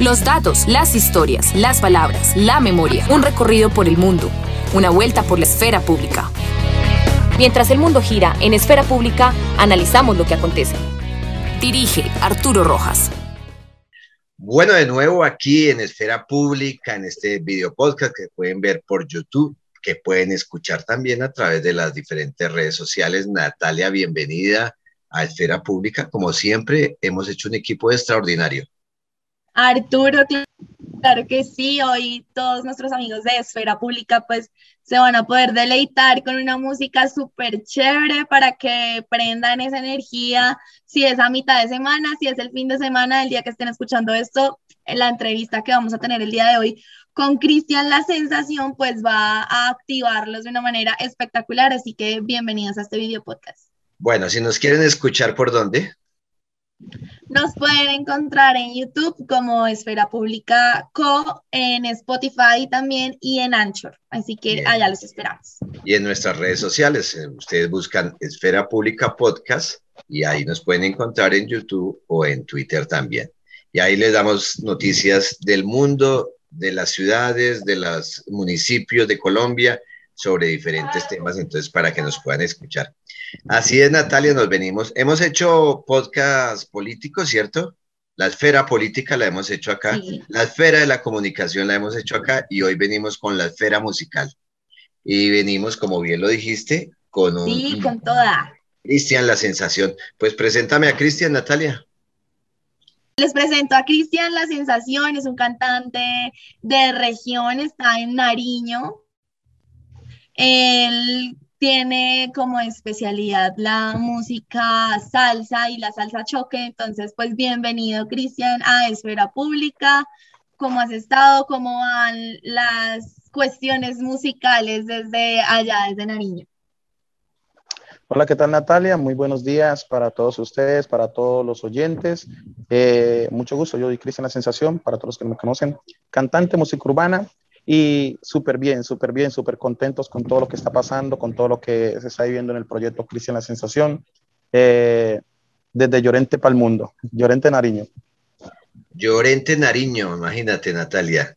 Los datos, las historias, las palabras, la memoria. Un recorrido por el mundo. Una vuelta por la esfera pública. Mientras el mundo gira en esfera pública, analizamos lo que acontece. Dirige Arturo Rojas. Bueno, de nuevo aquí en Esfera Pública, en este video podcast que pueden ver por YouTube, que pueden escuchar también a través de las diferentes redes sociales. Natalia, bienvenida a Esfera Pública. Como siempre, hemos hecho un equipo extraordinario. Arturo, claro que sí, hoy todos nuestros amigos de Esfera Pública pues se van a poder deleitar con una música súper chévere para que prendan esa energía, si es a mitad de semana, si es el fin de semana, el día que estén escuchando esto, en la entrevista que vamos a tener el día de hoy con Cristian, la sensación pues va a activarlos de una manera espectacular, así que bienvenidos a este video podcast. Bueno, si nos quieren escuchar, ¿por dónde? Nos pueden encontrar en YouTube como Esfera Pública Co, en Spotify también y en Anchor. Así que allá los esperamos. Y en nuestras redes sociales, eh, ustedes buscan Esfera Pública Podcast y ahí nos pueden encontrar en YouTube o en Twitter también. Y ahí les damos noticias del mundo, de las ciudades, de los municipios de Colombia sobre diferentes temas, entonces para que nos puedan escuchar. Así es, Natalia, nos venimos. Hemos hecho podcast político, ¿cierto? La esfera política la hemos hecho acá, la esfera de la comunicación la hemos hecho acá y hoy venimos con la esfera musical. Y venimos, como bien lo dijiste, con un... Sí, con toda. Cristian, la sensación. Pues preséntame a Cristian, Natalia. Les presento a Cristian La Sensación, es un cantante de región, está en Nariño. Él tiene como especialidad la música salsa y la salsa choque. Entonces, pues bienvenido, Cristian, a Esfera Pública. ¿Cómo has estado? ¿Cómo van las cuestiones musicales desde allá, desde Nariño? Hola, ¿qué tal Natalia? Muy buenos días para todos ustedes, para todos los oyentes. Eh, mucho gusto, yo soy Cristian La Sensación, para todos los que me conocen, cantante, música urbana, y súper bien, súper bien, súper contentos con todo lo que está pasando, con todo lo que se está viviendo en el proyecto Cristian La Sensación, eh, desde Llorente para el mundo, Llorente Nariño. Llorente Nariño, imagínate Natalia.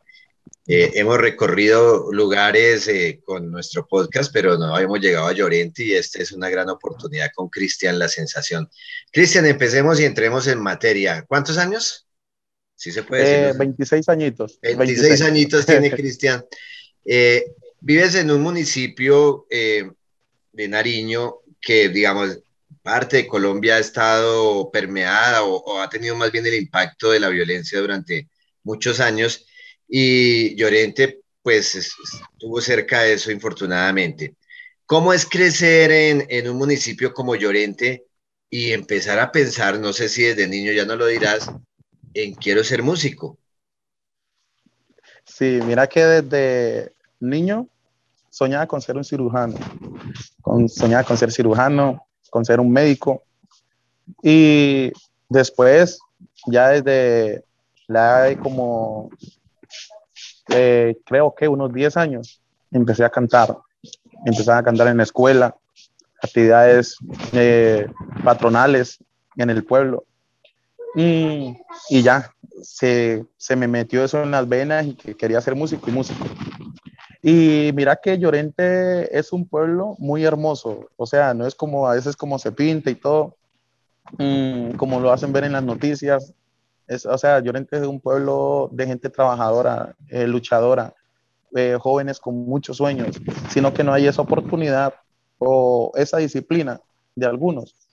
Eh, hemos recorrido lugares eh, con nuestro podcast, pero no habíamos llegado a Llorente y esta es una gran oportunidad con Cristian La Sensación. Cristian, empecemos y entremos en materia. ¿Cuántos años? Sí se puede decir. 26 eh, añitos. 26, añitos tiene Cristian. Eh, vives en un municipio eh, de Nariño que, digamos, parte de Colombia ha estado permeada o, ha tenido más bien el impacto de la violencia durante muchos años y Llorente, pues, estuvo cerca de eso, infortunadamente. ¿Cómo es crecer en, en un municipio como Llorente y empezar a pensar, no sé si desde niño ya no lo dirás, en quiero ser músico. Sí, mira que desde niño soñaba con ser un cirujano, con, soñaba con ser cirujano, con ser un médico. Y después, ya desde la edad como, eh, creo que unos 10 años, empecé a cantar. Empecé a cantar en la escuela, actividades eh, patronales en el pueblo. Y, y ya, se, se, me metió eso en las venas y que quería ser músico y músico. Y mira que Llorente es un pueblo muy hermoso, o sea, no es como a veces como se pinta y todo, mm, como lo hacen ver en las noticias. Es, o sea, Llorente es un pueblo de gente trabajadora, eh, luchadora, eh, jóvenes con muchos sueños, sino que no hay esa oportunidad o esa disciplina de algunos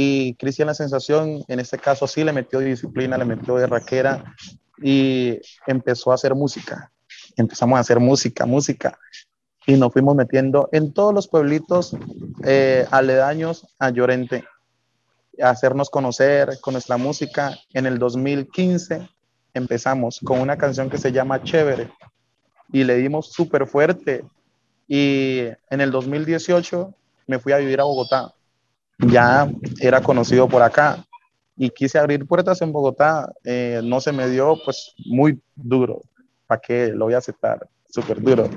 y Cristian La Sensación, en este caso sí le metió disciplina, le metió de raquera y empezó a hacer música. Empezamos a hacer música, música. Y nos fuimos metiendo en todos los pueblitos eh, aledaños a Llorente, a hacernos conocer con nuestra música. En el 2015 empezamos con una canción que se llama Chévere y le dimos súper fuerte. Y en el 2018 me fui a vivir a Bogotá ya era conocido por acá y quise abrir puertas en Bogotá, eh, no se me dio pues muy duro, ¿para qué lo voy a aceptar? Súper duro.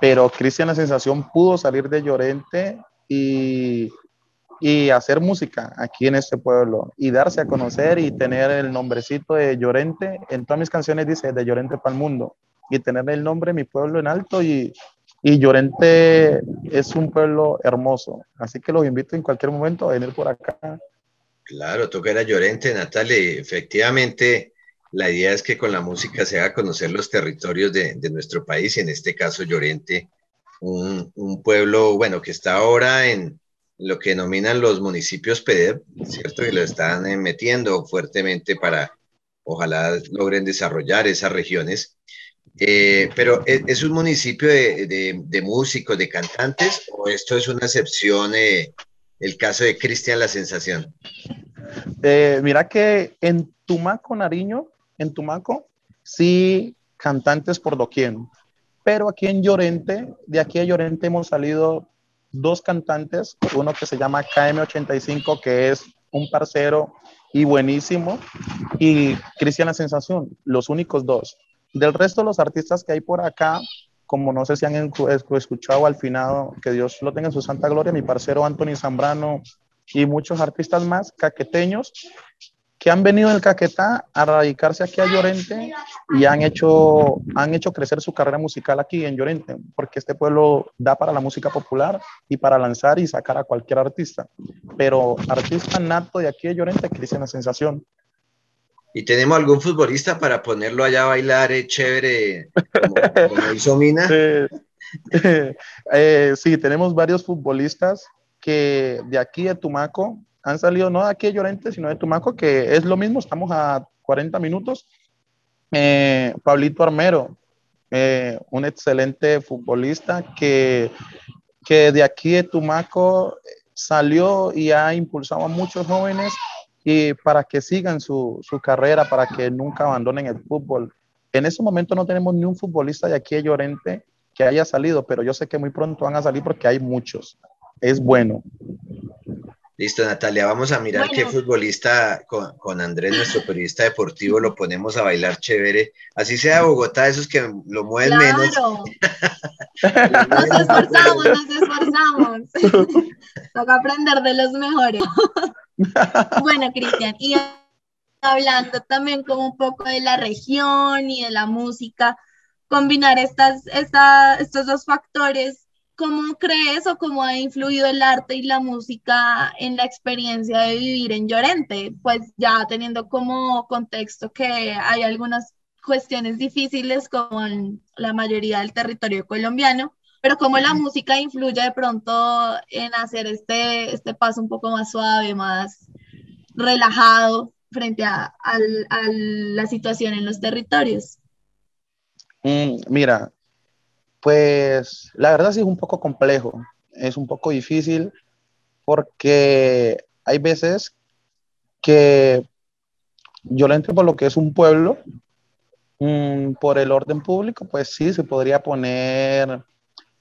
Pero Cristian La Sensación pudo salir de Llorente y y hacer música aquí en este pueblo y darse a conocer y tener el nombrecito de Llorente. En todas mis canciones dice de Llorente para el mundo y tener el nombre de mi pueblo en alto y, y Llorente es un pueblo hermoso. Así que los invito en cualquier momento a venir por acá. Claro, toca era Llorente, Natalia. Efectivamente, la idea es que con la música se haga conocer los territorios de, de nuestro país, y en este caso Llorente, un, un pueblo, bueno, que está ahora en, lo que denominan los municipios PEDEP, ¿cierto? Y lo están eh, metiendo fuertemente para, ojalá logren desarrollar esas regiones. Eh, pero ¿es, un municipio de, de, músicos, de cantantes, o esto es una excepción, eh, el caso de Cristian La Sensación? mira que en Tumaco, Nariño, en Tumaco, sí, cantantes por doquier. Pero aquí en Llorente, de aquí a Llorente hemos salido dos cantantes, uno que se llama KM85, que es un parcero y buenísimo, y Cristian La Sensación, los únicos dos. Del resto los artistas que hay por acá, como no sé si han escuchado al final, que Dios lo tenga en su santa gloria, mi parcero Anthony Zambrano y muchos artistas más caqueteños que han venido del Caquetá a radicarse aquí a Llorente y han hecho, han hecho crecer su carrera musical aquí en Llorente, porque este pueblo da para la música popular y para lanzar y sacar a cualquier artista. Pero artista nato de aquí de Llorente, Cristian La Sensación. ¿Y tenemos algún futbolista para ponerlo allá a bailar eh, chévere, como, hizo Mina? Eh, sí, tenemos varios futbolistas que de aquí de Tumaco han salido no de aquí de Llorente, sino de Tumaco, que es lo mismo, estamos a 40 minutos. Eh, Pablito Armero, eh, un excelente futbolista que, que de aquí de Tumaco salió y ha impulsado a muchos jóvenes y para que sigan su, su, carrera, para que nunca abandonen el fútbol. En ese momento no tenemos ni un futbolista de aquí de Llorente que haya salido, pero yo sé que muy pronto van a salir porque hay muchos. Es bueno. Listo, Natalia, vamos a mirar qué futbolista con, Andrés, nuestro periodista deportivo, lo ponemos a bailar chévere. Así sea Bogotá, esos que lo mueven menos. nos esforzamos, nos esforzamos. Toca aprender de los mejores. Bueno, Cristian, y hablando también como un poco de la región y de la música, combinar estas, estos dos factores ¿Cómo crees o cómo ha influido el arte y la música en la experiencia de vivir en Llorente? Pues ya teniendo como contexto que hay algunas cuestiones difíciles como la mayoría del territorio colombiano, pero cómo la música influye de pronto en hacer este, este paso un poco más suave, más relajado frente a, la situación en los territorios. Mm, mira, pues la verdad sí es un poco complejo, es un poco difícil porque hay veces que yo lo entro por lo que es un pueblo, mm, por el orden público, pues sí, se podría poner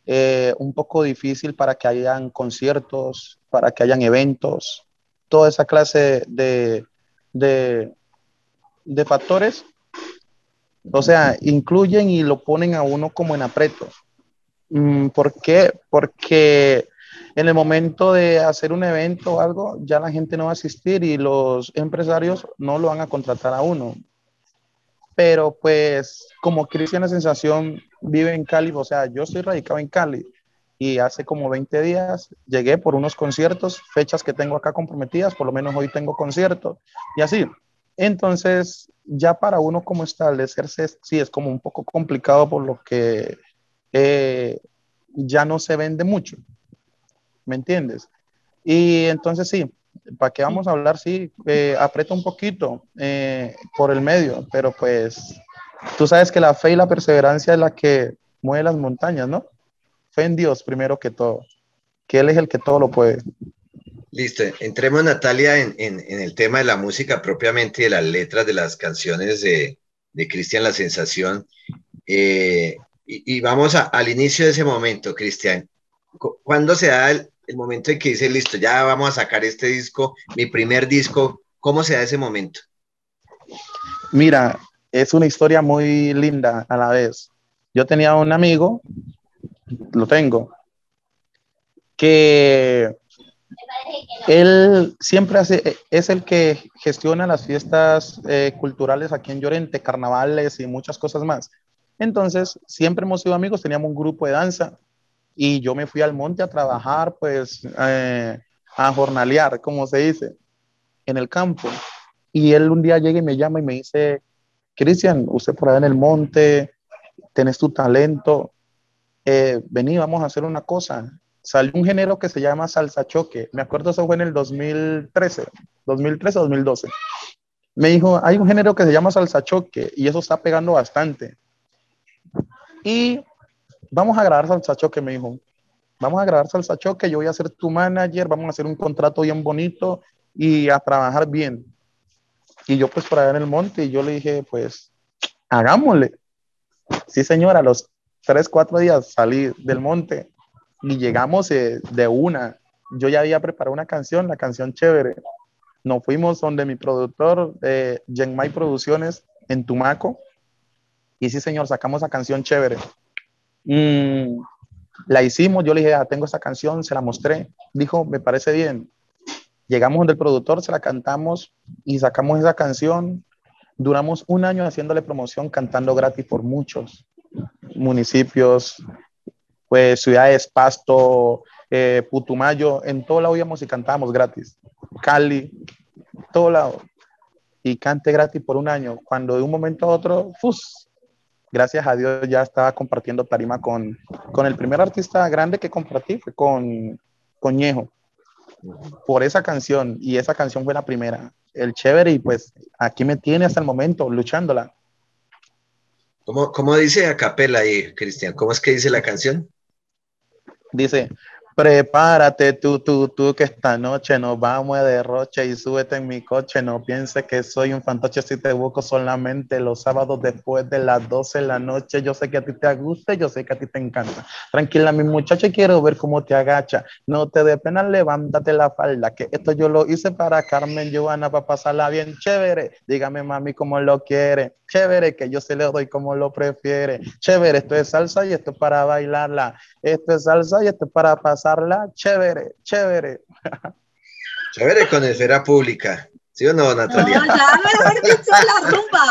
eh, un poco difícil para que hayan conciertos, para que hayan eventos, toda esa clase de, de, de factores o sea, incluyen y lo ponen a uno como en aprieto. Mm, ¿Por qué? Porque en el momento de hacer un evento o algo, ya la gente no va a asistir y los empresarios no lo van a contratar a uno. Pero pues como Cristian sensación vive en Cali, o sea, yo estoy radicado en Cali y hace como 20 días llegué por unos conciertos, fechas que tengo acá comprometidas, por lo menos hoy tengo conciertos y así. Entonces, ya para uno como establecerse, sí es como un poco complicado por lo que eh, ya no se vende mucho. ¿Me entiendes? Y entonces sí, ¿para qué vamos a hablar? Sí, eh, aprieta un poquito eh, por el medio, pero pues tú sabes que la fe y la perseverancia es la que mueve las montañas, ¿no? Fe en Dios primero que todo, que Él es el que todo lo puede. Listo, entremos Natalia en, el tema de la música propiamente y de las letras de las canciones de, Cristian La Sensación. Eh, y, vamos al inicio de ese momento, Cristian. ¿Cuándo se da el, momento en que dice, listo, ya vamos a sacar este disco, mi primer disco? ¿Cómo se da ese momento? Mira, es una historia muy linda a la vez. Yo tenía un amigo, lo tengo, que Él siempre hace, es el que gestiona las fiestas eh, culturales aquí en Llorente, carnavales y muchas cosas más. Entonces, siempre hemos sido amigos, teníamos un grupo de danza y yo me fui al monte a trabajar, pues, eh, a jornalear, como se dice, en el campo. Y él un día llega y me llama y me dice, Cristian, usted por allá en el monte, tenés tu talento, eh, vení, vamos a hacer una cosa salió un género que se llama salsa choque. Me acuerdo eso fue en el 2013, 2013 2012. Me dijo, hay un género que se llama salsa choque y eso está pegando bastante. Y vamos a grabar salsa choque, me dijo. Vamos a grabar salsa choque, yo voy a ser tu manager, vamos a hacer un contrato bien bonito y a trabajar bien. Y yo pues por allá en el monte y yo le dije, pues hagámosle. Sí, señora, los tres, cuatro días salí del monte y llegamos eh, de una. Yo ya había preparado una canción, la canción chévere. Nos fuimos donde mi productor, eh, Genmai Producciones, en Tumaco. Y sí, señor, sacamos esa canción chévere. Mm, la hicimos, yo le dije, ah, tengo esa canción, se la mostré. Dijo, me parece bien. Llegamos donde el productor, se la cantamos y sacamos esa canción. Duramos un año haciéndole promoción, cantando gratis por muchos municipios, pues ciudades, Pasto, eh, Putumayo, en todo lado íbamos y cantábamos gratis. Cali, todo lado. Y cante gratis por un año. Cuando de un momento a otro, ¡fus! Gracias a Dios ya estaba compartiendo tarima con, con el primer artista grande que compartí, fue con Coñejo, por esa canción. Y esa canción fue la primera. El chévere y pues aquí me tiene hasta el momento luchándola. ¿Cómo, cómo dice a capela ahí, Cristian? ¿Cómo es que dice la canción? Dice, Prepárate tú, tú, tú, que esta noche nos vamos de derroche y súbete en mi coche. No pienses que soy un fantoche si te busco solamente los sábados después de las 12 de la noche. Yo sé que a ti te gusta, yo sé que a ti te encanta. Tranquila, mi muchacha, quiero ver cómo te agacha. No te dé pena, levántate la falda, que esto yo lo hice para Carmen Joana, para pasarla bien chévere. Dígame, mami, cómo lo quiere. Chévere, que yo se le doy como lo prefiere. Chévere, esto es salsa y esto es para bailarla. Esto es salsa y esto es para pasar chévere, chévere. Chévere con esfera pública. ¿Sí o no, Natalia? No, ya mejor dicho la rumba.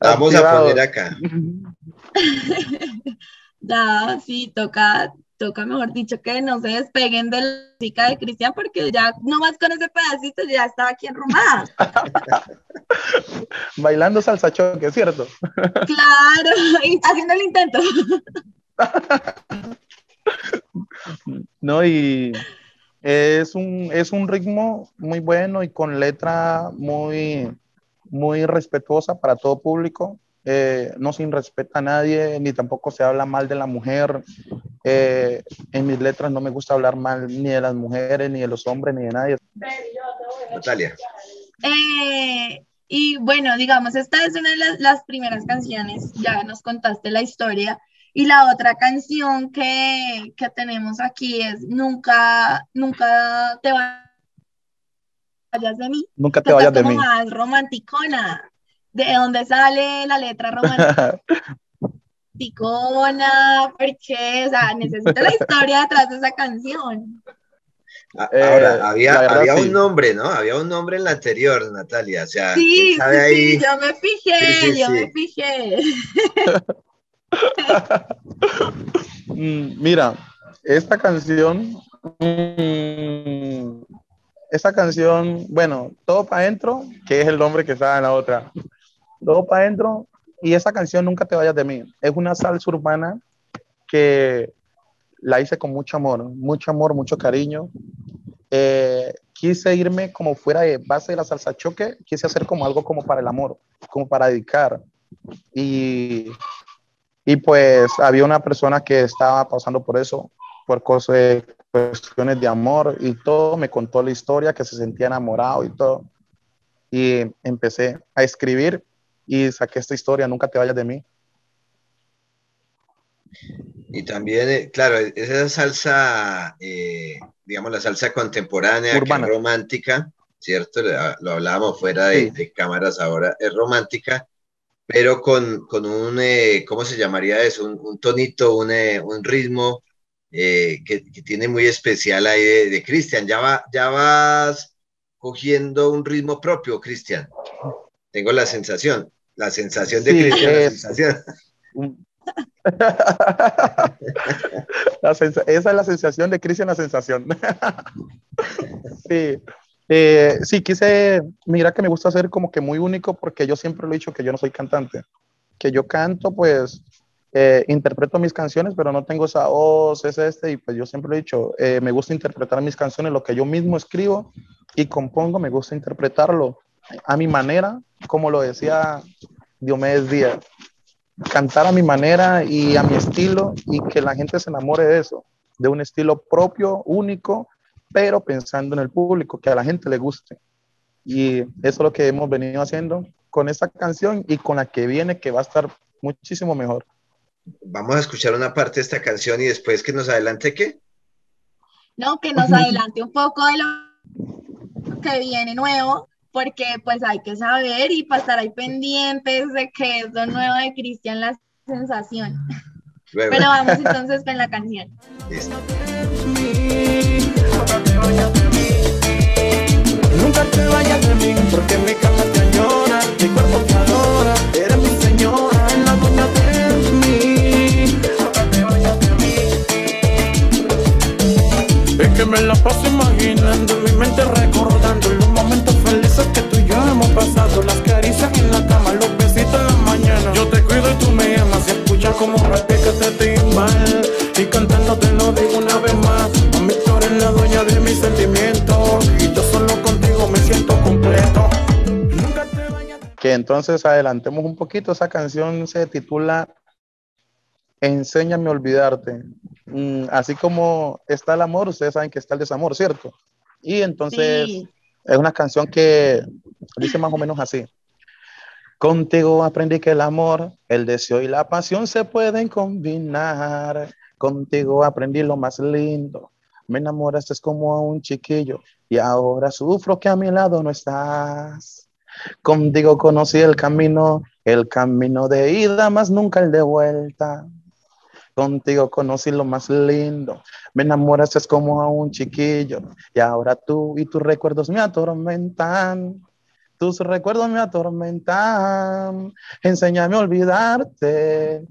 Vamos a poner acá. Ya, sí, toca, toca, mejor dicho, que no se despeguen de la música de Cristian, porque ya nomás con ese pedacito ya estaba aquí en Rumá. Bailando salsa choque, ¿cierto? Claro, haciendo el intento. No, y es un, es un ritmo muy bueno y con letra muy, muy respetuosa para todo público. Eh, no sin respeta a nadie, ni tampoco se habla mal de la mujer. Eh, en mis letras no me gusta hablar mal ni de las mujeres, ni de los hombres, ni de nadie. Natalia. Eh, y bueno, digamos, esta es una de las, primeras canciones, ya nos contaste la historia. Y la otra canción que, que tenemos aquí es Nunca, nunca te vayas de mí. Nunca te vayas de mí. más romanticona. ¿De dónde sale la letra romanticona? porque, o sea, necesito la historia detrás de esa canción. Ahora, eh, había, había un nombre, ¿no? Había un nombre en la anterior, Natalia. O sea, sí, sí, yo me fijé, yo me fijé. Mira, esta canción, mm, esta canción, bueno, todo para adentro, que es el nombre que está en la otra. Todo para adentro, y esa canción Nunca te vayas de mí. Es una salsa urbana que la hice con mucho amor, mucho amor, mucho cariño. Eh, quise irme como fuera de base de la salsa choque, quise hacer como algo como para el amor, como para dedicar. Y, y pues había una persona que estaba pasando por eso, por cosas, cuestiones de amor y todo, me contó la historia, que se sentía enamorado y todo. Y empecé a escribir y saqué esta historia, Nunca te vayas de mí. Y también, eh, claro, esa salsa, eh, digamos, la salsa contemporánea, romántica, ¿cierto? Lo hablábamos fuera de, cámaras ahora, es romántica, pero con, con un, eh, ¿cómo se llamaría eso? Un, tonito, un, un, ritmo eh, que, tiene muy especial ahí de, Cristian. Ya, va, ya vas cogiendo un ritmo propio, Cristian. Tengo la sensación, la sensación de Cristian, la sensación. esa es la sensación de Cristian, la sensación. sí. Eh, sí, quise, mira que me gusta ser como que muy único porque yo siempre lo he dicho que yo no soy cantante, que yo canto pues eh, interpreto mis canciones, pero no tengo esa voz, es este, y pues yo siempre lo he dicho, eh, me gusta interpretar mis canciones, lo que yo mismo escribo y compongo, me gusta interpretarlo a mi manera, como lo decía Diomedes Díaz, cantar a mi manera y a mi estilo y que la gente se enamore de eso, de un estilo propio, único, pero pensando en el público, que a la gente le guste. Y eso es lo que hemos venido haciendo con esta canción y con la que viene, que va a estar muchísimo mejor vamos a escuchar una parte de esta canción y después que nos adelante qué? No, que nos adelante un poco de lo que viene nuevo, porque pues hay que saber y pasar ahí pendientes de que es lo nuevo de Cristian la sensación. Pero vamos entonces con la canción. Nunca te vayas de mí, porque mi cama te añora, mi cuerpo te adora, eres mi señora, en la dueña de mí. que me la paso imaginando mi mente recordando pasado las caricias en la cama los besitos en la mañana. Yo te cuido y tú me amas y escuchas como repica este timbal. Y cantando te lo digo una vez más mami tú eres la dueña de mis sentimientos. Y yo solo contigo me siento completo. Que entonces adelantemos un poquito esa canción se titula Enséñame a olvidarte. Mm, así como está el amor, ustedes saben que está el desamor, ¿cierto? Y entonces es una canción que dice más o menos así. Contigo aprendí que el amor, el deseo y la pasión se pueden combinar. Contigo aprendí lo más lindo. Me enamoraste como a un chiquillo y ahora sufro que a mi lado no estás. Contigo conocí el camino, el camino de ida, más nunca el de vuelta. Contigo conocí lo más lindo. Me enamoraste como a un chiquillo. Y ahora tú y tus recuerdos me atormentan. Tus recuerdos me atormentan. Enséñame a olvidarte.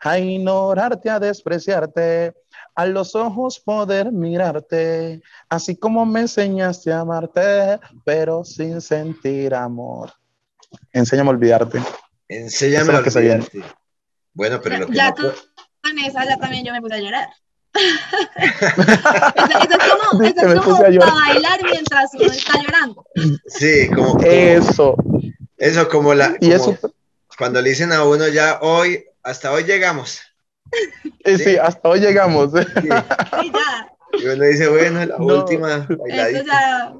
A ignorarte, a despreciarte. A los ojos poder mirarte. Así como me enseñaste a amarte, pero sin sentir amor. Enséñame a olvidarte. Enséñame a olvidarte. Bueno, pero lo que esa ya también yo me puse a llorar. eso, es como, eso es como para bailar mientras uno está llorando. Sí, como, eso. Eso como la y eso, cuando le dicen a uno ya hoy, hasta hoy llegamos. Sí, sí hasta hoy llegamos. Sí. sí, ya. Y uno dice, bueno, la última bailadita.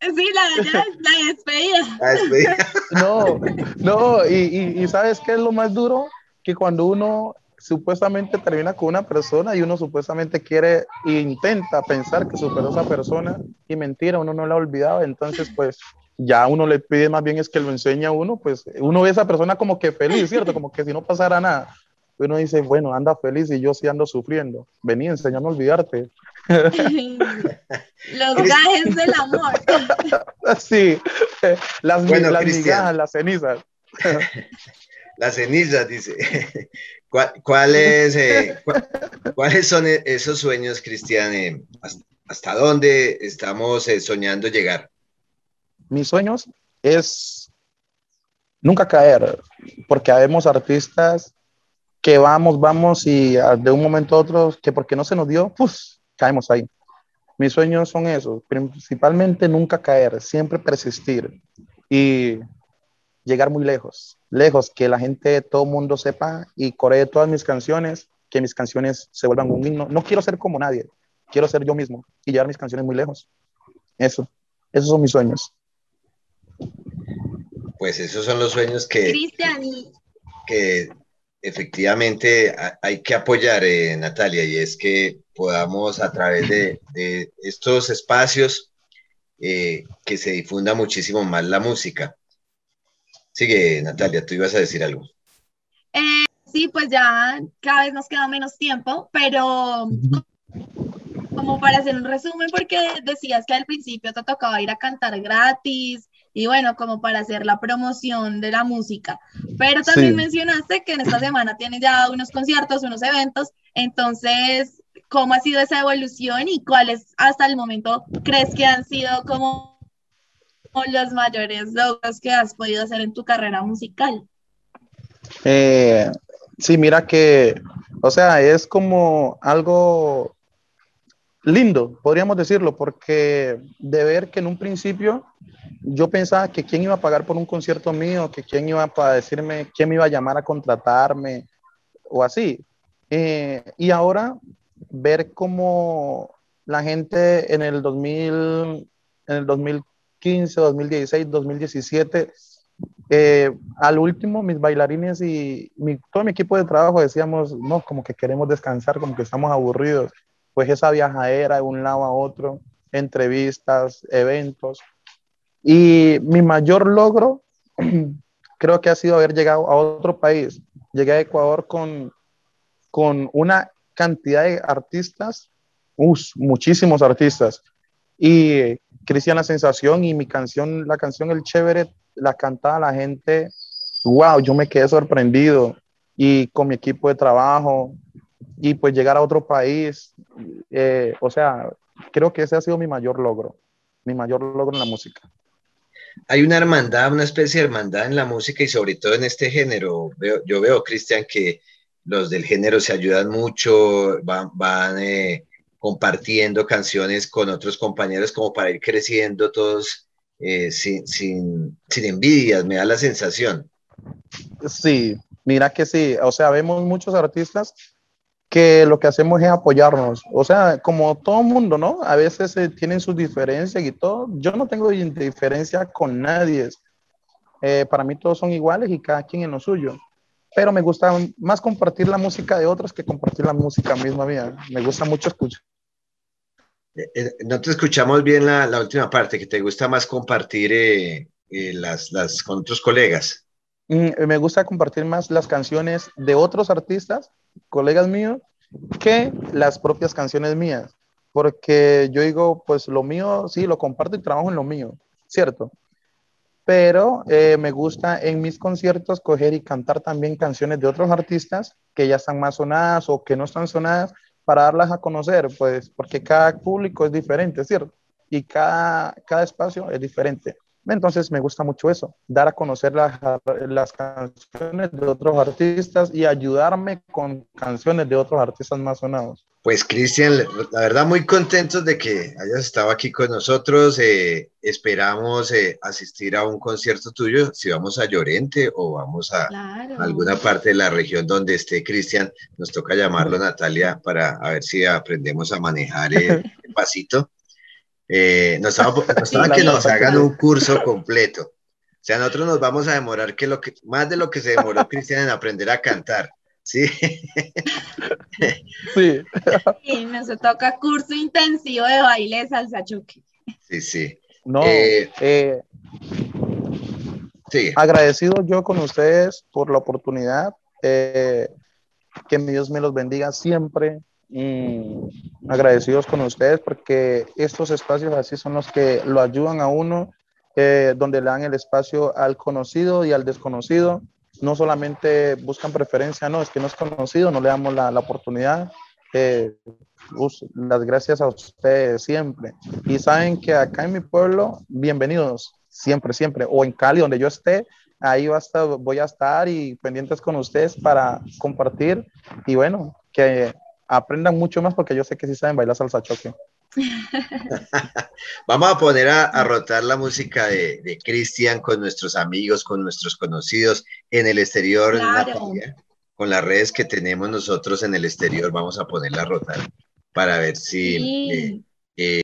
Ya, sí, la, ya, la despedida. La despedida. No, no, y, y, y ¿sabes qué es lo más duro? Que cuando uno supuestamente termina con una persona y uno supuestamente quiere e intenta pensar que superó a esa persona y mentira, uno no la ha olvidado, entonces pues ya uno le pide más bien es que lo enseñe a uno, pues uno ve a esa persona como que feliz, ¿cierto? Como que si no pasara nada. Uno dice, bueno, anda feliz y yo sí ando sufriendo. Vení, enséñame a olvidarte. Los gajes del amor. sí, las, las migajas, las cenizas. las cenizas, dice. ¿Cuáles, eh, ¿Cuáles son e-, esos sueños, Cristian? Eh, ¿Hasta dónde estamos eh, soñando llegar? Mis sueños es nunca caer, porque habemos artistas que vamos, vamos y de un momento a otro, que porque no se nos dio, pues caemos ahí. Mis sueños son esos, principalmente nunca caer, siempre persistir y llegar muy lejos lejos, que la gente, todo el mundo sepa y coree todas mis canciones, que mis canciones se vuelvan un himno. No quiero ser como nadie, quiero ser yo mismo y llevar mis canciones muy lejos. Eso, esos son mis sueños. Pues esos son los sueños que, que efectivamente hay que apoyar, eh, Natalia, y es que podamos a través de, estos espacios eh, que se difunda muchísimo más la música. Sigue, Natalia, tú ibas a decir algo. Eh, sí, pues ya cada vez nos queda menos tiempo, pero como para hacer un resumen, porque decías que al principio te tocaba ir a cantar gratis y bueno, como para hacer la promoción de la música. Pero también mencionaste que en esta semana tienes ya unos conciertos, unos eventos, entonces, ¿cómo ha sido esa evolución y cuáles hasta el momento crees que han sido como los mayores logros que has podido hacer en tu carrera musical? Eh, sí, mira que, o sea, es como algo lindo, podríamos decirlo, porque de ver que en un principio yo pensaba que quién iba a pagar por un concierto mío, que quién iba a decirme, quién me iba a llamar a contratarme o así. Eh, y ahora ver cómo la gente en el 2000, en el 2015, 2016, 2017, al último mis bailarines y todo mi equipo de trabajo decíamos, no, como que queremos descansar, como que estamos aburridos. Pues esa viajadera de un lado a otro, entrevistas, eventos, y mi mayor logro creo que ha sido haber llegado a otro país. Llegué a Ecuador con, con una cantidad de artistas, muchísimos artistas. Y Cristian La Sensación y mi canción, la canción El Chévere, la cantaba la gente. Wow, yo me quedé sorprendido. Y con mi equipo de trabajo, y pues llegar a otro país, eh, o sea, creo que ese ha sido mi mayor logro, mi mayor logro en la música hay una hermandad, una especie de hermandad en la música y sobre todo en este género. yo veo, Cristian, que los del género se ayudan mucho, van, eh, compartiendo canciones con otros compañeros como para ir creciendo todos eh, sin, sin, sin envidias, me da la sensación. Sí, mira que sí, o sea, vemos muchos artistas que lo que hacemos es apoyarnos. O sea, como todo mundo, ¿no? A veces eh, tienen sus diferencias y todo. Yo no tengo diferencia con nadie. Eh, para mí todos son iguales y cada quien en lo suyo. Pero me gusta más compartir la música de otros que compartir la música misma mía. Me gusta mucho escuchar. Eh, no te escuchamos bien la, la, última parte, que te gusta más compartir las, las, con otros colegas. Mm, me gusta compartir más las canciones de otros artistas colegas míos que las propias canciones mías. Porque yo digo, pues lo mío, sí, lo comparto y trabajo en lo mío, ¿cierto? Pero eh, me gusta en mis conciertos coger y cantar también canciones de otros artistas que ya están más sonadas o que no están sonadas para darlas a conocer, pues porque cada público es diferente, ¿cierto? Y cada, cada espacio es diferente. Entonces me gusta mucho eso, dar a conocer las, canciones de otros artistas y ayudarme con canciones de otros artistas más sonados. Pues Cristian, la verdad muy contentos de que hayas estado aquí con nosotros. Eh, esperamos eh, asistir a un concierto tuyo, si vamos a Llorente o vamos a, alguna parte de la región donde esté Cristian. Nos toca llamarlo Natalia para a ver si aprendemos a manejar el pasito. Eh, nos estaba, que nos hagan un curso completo. O sea, nosotros nos vamos a demorar que lo que, más de lo que se demoró Cristian en aprender a cantar. Sí. Sí. Y nos toca curso intensivo de baile salsa choque. Sí, sí. No, eh, eh, sí. Agradecido yo con ustedes por la oportunidad. que Dios me los bendiga siempre agradecidos con ustedes porque estos espacios así son los que lo ayudan a uno, eh, donde le dan el espacio al conocido y al desconocido. No solamente buscan preferencia, no, es que no es conocido, no le damos la, oportunidad. Eh, las gracias a ustedes siempre. Y saben que acá en mi pueblo, bienvenidos siempre, siempre. O en Cali, donde yo esté, ahí va a estar, voy a estar y pendientes con ustedes para compartir. Y bueno, que aprendan mucho más porque yo sé que sí saben bailar salsa choque. Vamos a poner a, rotar la música de, de Cristian con nuestros amigos, con nuestros conocidos en el exterior, con las redes que tenemos nosotros en el exterior. Vamos a ponerla a rotar para ver si